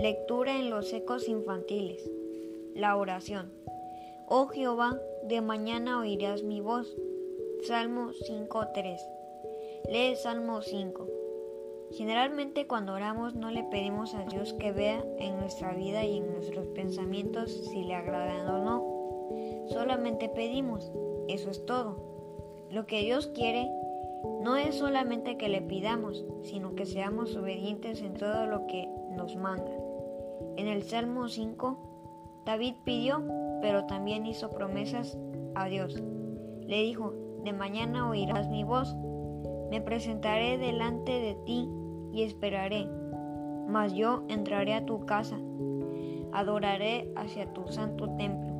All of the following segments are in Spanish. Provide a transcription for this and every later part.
Lectura en los ecos infantiles. La oración. Oh Jehová, de mañana oirás mi voz. Salmo 5.3. Lee Salmo 5. Generalmente cuando oramos no le pedimos a Dios que vea en nuestra vida y en nuestros pensamientos si le agradan o no. Solamente pedimos. Eso es todo. Lo que Dios quiere no es solamente que le pidamos, sino que seamos obedientes en todo lo que nos manda. En el Salmo 5, David pidió, pero también hizo promesas a Dios. Le dijo, de mañana oirás mi voz, me presentaré delante de ti y esperaré, mas yo entraré a tu casa, adoraré hacia tu santo templo.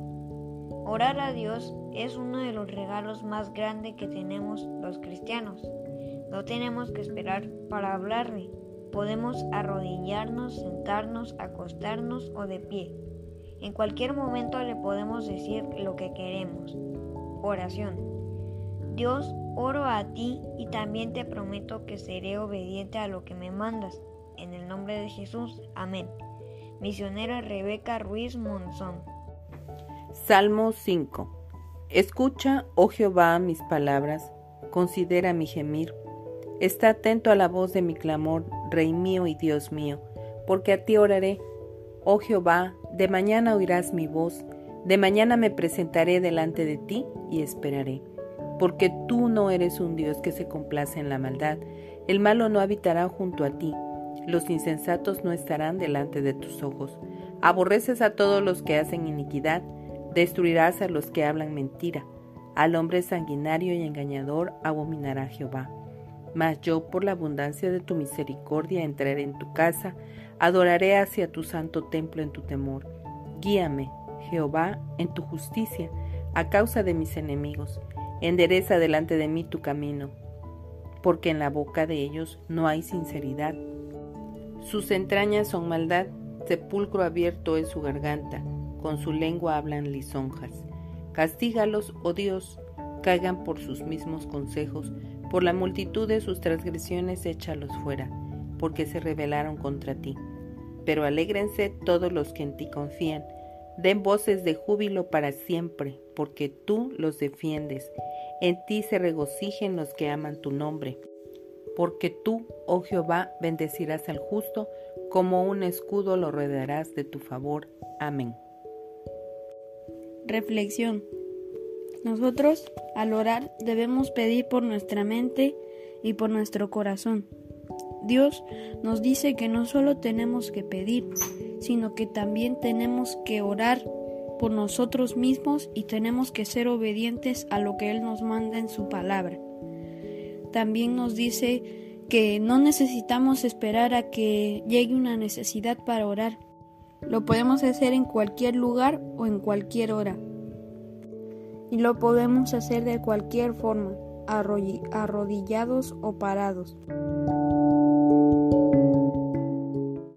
Orar a Dios es uno de los regalos más grandes que tenemos los cristianos. No tenemos que esperar para hablarle, Podemos arrodillarnos, sentarnos, acostarnos o de pie. En cualquier momento le podemos decir lo que queremos. Oración. Dios, oro a ti y también te prometo que seré obediente a lo que me mandas. En el nombre de Jesús. Amén. Misionera Rebeca Ruiz Monzón. Salmo 5. Escucha, oh Jehová, mis palabras, considera mi gemir Está atento a la voz de mi clamor, Rey mío y Dios mío, porque a ti oraré. Oh Jehová, de mañana oirás mi voz, de mañana me presentaré delante de ti y esperaré. Porque tú no eres un Dios que se complace en la maldad, el malo no habitará junto a ti, los insensatos no estarán delante de tus ojos. Aborreces a todos los que hacen iniquidad, destruirás a los que hablan mentira. Al hombre sanguinario y engañador abominará Jehová. Mas yo por la abundancia de tu misericordia entraré en tu casa, adoraré hacia tu santo templo en tu temor. Guíame, Jehová, en tu justicia, a causa de mis enemigos. Endereza delante de mí tu camino, porque en la boca de ellos no hay sinceridad. Sus entrañas son maldad, sepulcro abierto es su garganta, con su lengua hablan lisonjas. Castígalos, oh Dios, caigan por sus mismos consejos, por la multitud de sus transgresiones échalos fuera, porque se rebelaron contra ti. Pero alégrense todos los que en ti confían, den voces de júbilo para siempre, porque tú los defiendes. En ti se regocijen los que aman tu nombre. Porque tú, oh Jehová, bendecirás al justo, como un escudo lo rodearás de tu favor. Amén. Reflexión. Nosotros, al orar, debemos pedir por nuestra mente y por nuestro corazón. Dios nos dice que no solo tenemos que pedir, sino que también tenemos que orar por nosotros mismos y tenemos que ser obedientes a lo que Él nos manda en su palabra. También nos dice que no necesitamos esperar a que llegue una necesidad para orar. Lo podemos hacer en cualquier lugar o en cualquier hora y lo podemos hacer de cualquier forma, arrodillados o parados.